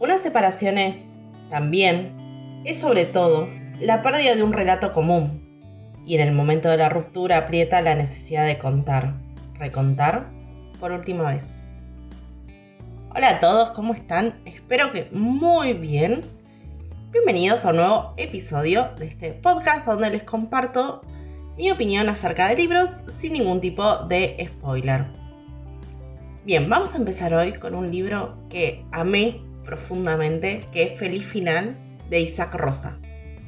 Una separación es, también, es sobre todo, la pérdida de un relato común. Y en el momento de la ruptura aprieta la necesidad de contar, recontar, por última vez. Hola a todos, ¿cómo están? Espero que muy bien. Bienvenidos a un nuevo episodio de este podcast donde les comparto mi opinión acerca de libros sin ningún tipo de spoiler. Bien, vamos a empezar hoy con un libro que amé profundamente, que es Feliz Final de Isaac Rosa.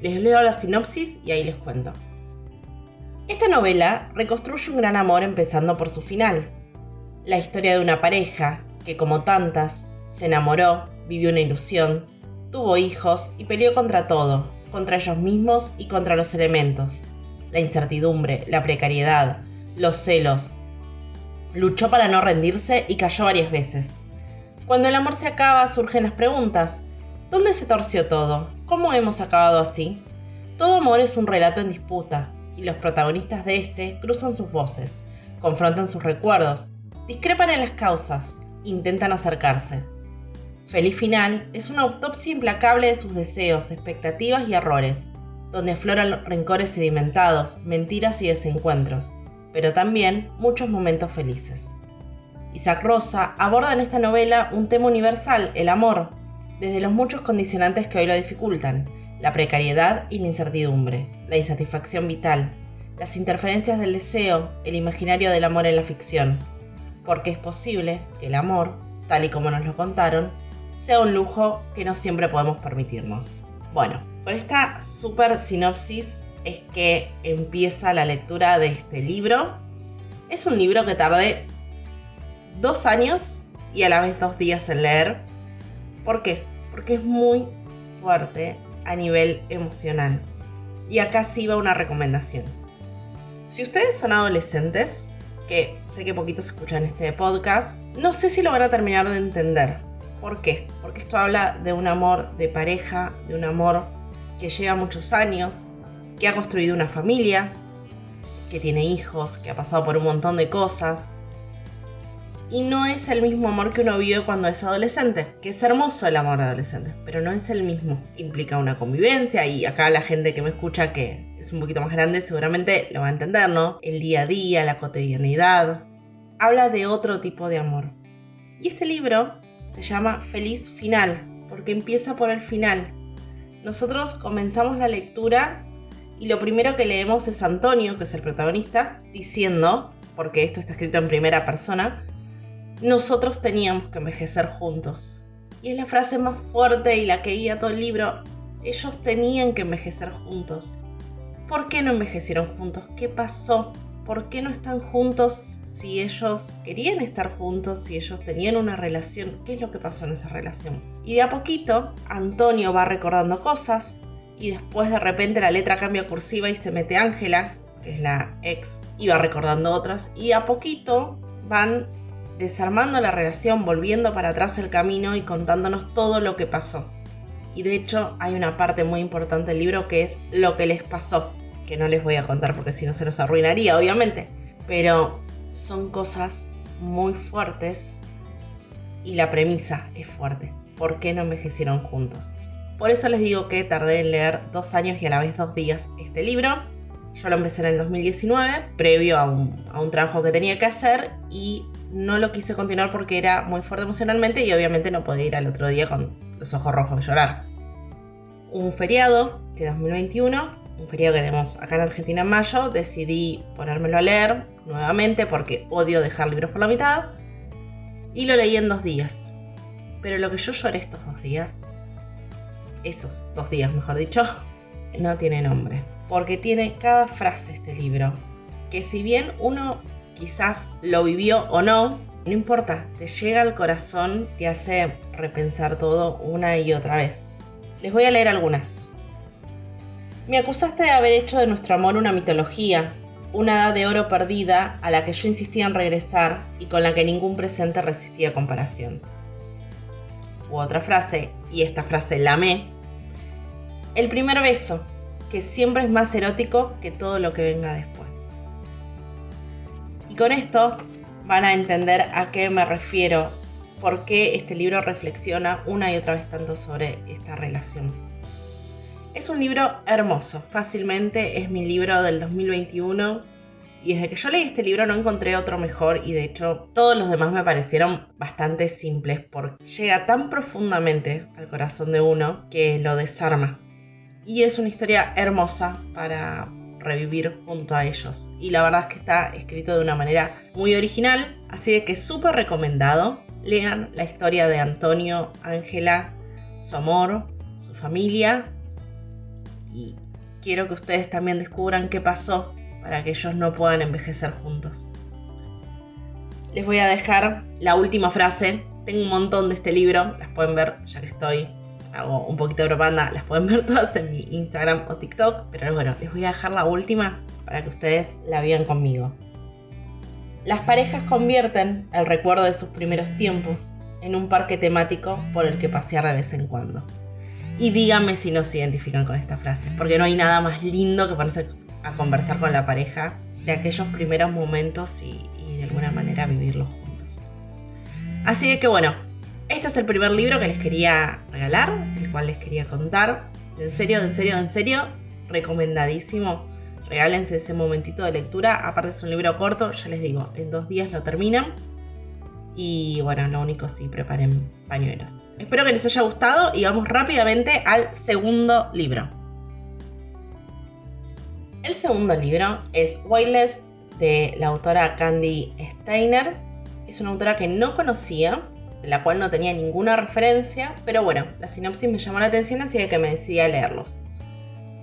Les leo la sinopsis y ahí les cuento. Esta novela reconstruye un gran amor empezando por su final. La historia de una pareja que, como tantas, se enamoró, vivió una ilusión, tuvo hijos y peleó contra todo, contra ellos mismos y contra los elementos. La incertidumbre, la precariedad, los celos, Luchó para no rendirse y cayó varias veces. Cuando el amor se acaba surgen las preguntas. ¿Dónde se torció todo? ¿Cómo hemos acabado así? Todo amor es un relato en disputa, y los protagonistas de este cruzan sus voces, confrontan sus recuerdos, discrepan en las causas, intentan acercarse. Feliz Final es una autopsia implacable de sus deseos, expectativas y errores, donde afloran rencores sedimentados, mentiras y desencuentros pero también muchos momentos felices. Isaac Rosa aborda en esta novela un tema universal, el amor, desde los muchos condicionantes que hoy lo dificultan, la precariedad y la incertidumbre, la insatisfacción vital, las interferencias del deseo, el imaginario del amor en la ficción, porque es posible que el amor, tal y como nos lo contaron, sea un lujo que no siempre podemos permitirnos. Bueno, con esta super sinopsis es que empieza la lectura de este libro. Es un libro que tardé dos años y a la vez dos días en leer. ¿Por qué? Porque es muy fuerte a nivel emocional. Y acá sí va una recomendación. Si ustedes son adolescentes, que sé que poquitos escuchan este podcast, no sé si lo van a terminar de entender. ¿Por qué? Porque esto habla de un amor de pareja, de un amor que lleva muchos años, que ha construido una familia, que tiene hijos, que ha pasado por un montón de cosas. Y no es el mismo amor que uno vive cuando es adolescente, que es hermoso el amor adolescente, pero no es el mismo. Implica una convivencia y acá la gente que me escucha que es un poquito más grande seguramente lo va a entender, ¿no? El día a día, la cotidianidad. Habla de otro tipo de amor. Y este libro se llama Feliz Final, porque empieza por el final. Nosotros comenzamos la lectura y lo primero que leemos es Antonio, que es el protagonista, diciendo, porque esto está escrito en primera persona, nosotros teníamos que envejecer juntos. Y es la frase más fuerte y la que guía todo el libro. Ellos tenían que envejecer juntos. ¿Por qué no envejecieron juntos? ¿Qué pasó? ¿Por qué no están juntos si ellos querían estar juntos, si ellos tenían una relación? ¿Qué es lo que pasó en esa relación? Y de a poquito, Antonio va recordando cosas, y después de repente la letra cambia cursiva y se mete Ángela, que es la ex, y va recordando otras, y a poquito van desarmando la relación, volviendo para atrás el camino y contándonos todo lo que pasó. Y de hecho hay una parte muy importante del libro que es lo que les pasó, que no les voy a contar porque si no se nos arruinaría, obviamente. Pero son cosas muy fuertes y la premisa es fuerte. ¿Por qué no envejecieron juntos? Por eso les digo que tardé en leer dos años y a la vez dos días este libro. Yo lo empecé en el 2019, previo a un, a trabajo que tenía que hacer y no lo quise continuar porque era muy fuerte emocionalmente y obviamente no podía ir al otro día con los ojos rojos de llorar. Un feriado de 2021, un feriado que tenemos acá en Argentina en mayo, decidí ponérmelo a leer nuevamente porque odio dejar libros por la mitad y lo leí en dos días. Pero lo que yo lloré estos dos días esos dos días mejor dicho, no tiene nombre. Porque tiene cada frase este libro. Que si bien uno quizás lo vivió o no, no importa, te llega al corazón, te hace repensar todo una y otra vez. Les voy a leer algunas. Me acusaste de haber hecho de nuestro amor una mitología, una edad de oro perdida a la que yo insistía en regresar y con la que ningún presente resistía comparación u otra frase, y esta frase la amé, el primer beso, que siempre es más erótico que todo lo que venga después. Y con esto van a entender a qué me refiero por qué este libro reflexiona una y otra vez tanto sobre esta relación. Es un libro hermoso, fácilmente es mi libro del 2021 y desde que yo leí este libro no encontré otro mejor y de hecho todos los demás me parecieron bastante simples porque llega tan profundamente al corazón de uno que lo desarma. Y es una historia hermosa para revivir junto a ellos. Y la verdad es que está escrito de una manera muy original, así de que súper recomendado. Lean la historia de Antonio, Ángela, su amor, su familia y quiero que ustedes también descubran qué pasó para que ellos no puedan envejecer juntos. Les voy a dejar la última frase. Tengo un montón de este libro, las pueden ver ya que estoy, hago un poquito de propaganda, las pueden ver todas en mi Instagram o TikTok, pero bueno, les voy a dejar la última para que ustedes la vean conmigo. Las parejas convierten el recuerdo de sus primeros tiempos en un parque temático por el que pasear de vez en cuando. Y díganme si no se identifican con esta frase, porque no hay nada más lindo que ponerse a conversar con la pareja de aquellos primeros momentos y, de alguna manera vivirlos juntos. Así que bueno, este es el primer libro que les quería regalar, el cual les quería contar. En serio, en serio, en serio, recomendadísimo. Regálense ese momentito de lectura. Aparte es un libro corto, ya les digo, en dos días lo terminan. Y bueno, lo único sí, preparen pañuelos. Espero que les haya gustado y vamos rápidamente al segundo libro. El segundo libro es Wildest de la autora Candy Steiner. Es una autora que no conocía, la cual no tenía ninguna referencia, pero bueno, la sinopsis me llamó la atención así que me decidí a leerlos.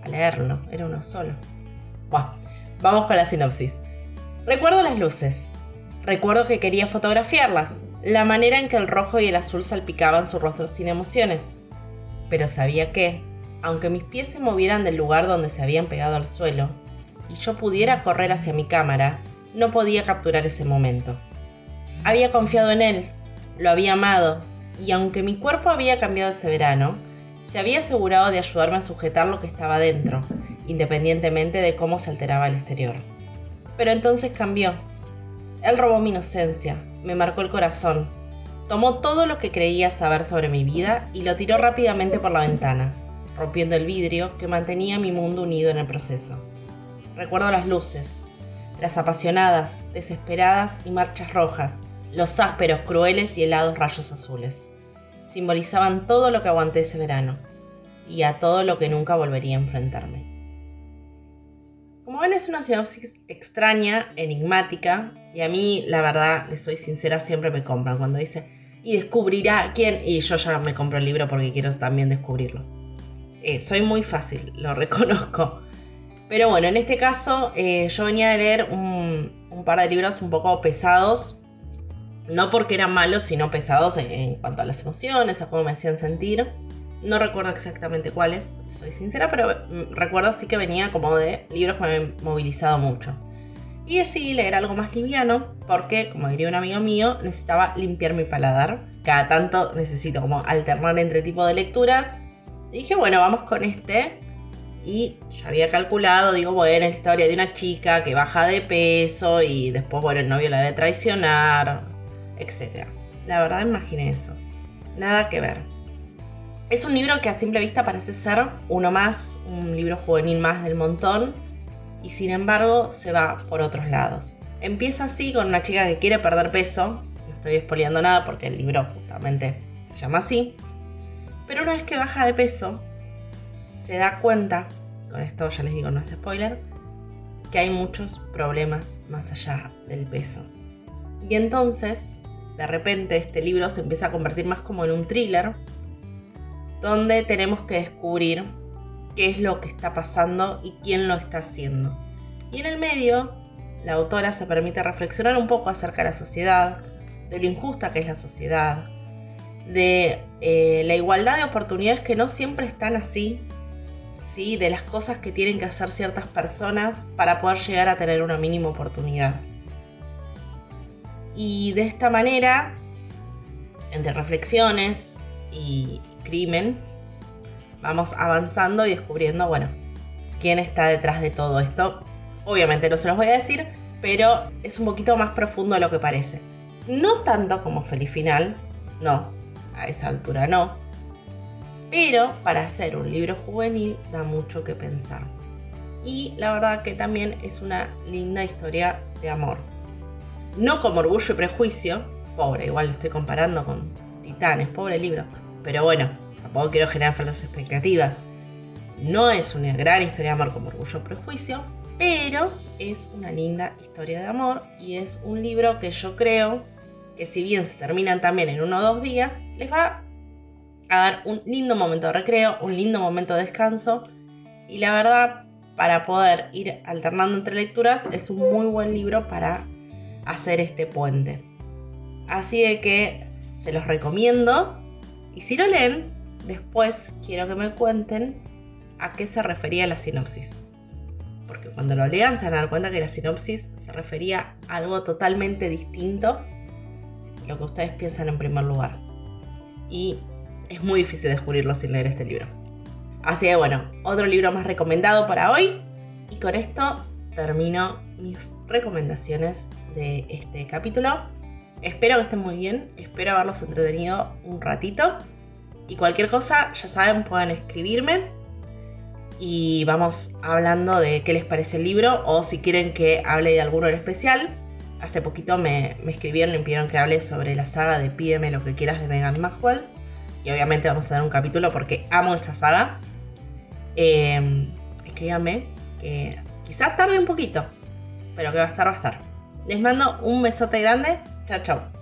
A leerlo, era uno solo. Vamos con la sinopsis. Recuerdo las luces. Recuerdo que quería fotografiarlas, la manera en que el rojo y el azul salpicaban su rostro sin emociones. Pero sabía que, aunque mis pies se movieran del lugar donde se habían pegado al suelo, y yo pudiera correr hacia mi cámara, no podía capturar ese momento. Había confiado en él, lo había amado, y aunque mi cuerpo había cambiado ese verano, se había asegurado de ayudarme a sujetar lo que estaba dentro, independientemente de cómo se alteraba el exterior. Pero entonces cambió. Él robó mi inocencia, me marcó el corazón, tomó todo lo que creía saber sobre mi vida y lo tiró rápidamente por la ventana, rompiendo el vidrio que mantenía mi mundo unido en el proceso. Recuerdo las luces, las apasionadas, desesperadas y marchas rojas, los ásperos, crueles y helados rayos azules. Simbolizaban todo lo que aguanté ese verano y a todo lo que nunca volvería a enfrentarme. Como ven es una sinopsis extraña, enigmática, y a mí la verdad, les soy sincera, siempre me compran cuando dice, y descubrirá quién, y yo ya me compro el libro porque quiero también descubrirlo. Eh, soy muy fácil, lo reconozco. Pero bueno, en este caso eh, yo venía de leer un, par de libros un poco pesados. No porque eran malos, sino pesados en, cuanto a las emociones, a cómo me hacían sentir. No recuerdo exactamente cuáles, soy sincera, pero mm, recuerdo sí que venía como de libros que me han movilizado mucho. Y decidí leer algo más liviano porque, como diría un amigo mío, necesitaba limpiar mi paladar. Cada tanto necesito como alternar entre tipo de lecturas dije, bueno, vamos con este. Y yo había calculado, digo, bueno, la historia de una chica que baja de peso y después, bueno, el novio la debe traicionar, etc. La verdad, imaginé eso. Nada que ver. Es un libro que a simple vista parece ser uno más, un libro juvenil más del montón, y sin embargo se va por otros lados. Empieza así con una chica que quiere perder peso, no estoy expoliando nada porque el libro justamente se llama así, pero una vez que baja de peso, se da cuenta, con esto ya les digo, no es spoiler, que hay muchos problemas más allá del peso. Y entonces, de repente, este libro se empieza a convertir más como en un thriller, donde tenemos que descubrir qué es lo que está pasando y quién lo está haciendo. Y en el medio, la autora se permite reflexionar un poco acerca de la sociedad, de lo injusta que es la sociedad, de eh, la igualdad de oportunidades que no siempre están así, ¿sí? de las cosas que tienen que hacer ciertas personas para poder llegar a tener una mínima oportunidad. Y de esta manera, entre reflexiones y crimen, vamos avanzando y descubriendo, bueno, quién está detrás de todo esto. Obviamente no se los voy a decir, pero es un poquito más profundo de lo que parece. No tanto como Feliz Final, No, a esa altura no. Pero para hacer un libro juvenil da mucho que pensar. Y la verdad que también es una linda historia de amor. No como orgullo y prejuicio, pobre, igual lo estoy comparando con Titanes, pobre libro. Pero bueno, tampoco quiero generar falsas expectativas. No es una gran historia de amor como orgullo y prejuicio, pero es una linda historia de amor y es un libro que yo creo que si bien se terminan también en uno o dos días, les va a dar un lindo momento de recreo, un lindo momento de descanso y la verdad para poder ir alternando entre lecturas es un muy buen libro para hacer este puente. Así de que se los recomiendo y si lo leen, después quiero que me cuenten a qué se refería la sinopsis porque cuando lo lean se van a dar cuenta que la sinopsis se refería a algo totalmente distinto a lo que ustedes piensan en primer lugar. Y es muy difícil descubrirlo sin leer este libro. Así que bueno, otro libro más recomendado para hoy. Y con esto termino mis recomendaciones de este capítulo. Espero que estén muy bien, espero haberlos entretenido un ratito. Y cualquier cosa, ya saben, pueden escribirme y vamos hablando de qué les parece el libro o si quieren que hable de alguno en especial. Hace poquito me, escribieron y me pidieron que hable sobre la saga de Pídeme lo que quieras de Megan Maxwell. Y obviamente vamos a dar un capítulo porque amo esa saga. Eh, escríbanme que quizás tarde un poquito, pero que va a estar, va a estar. Les mando un besote grande. Chao, chao.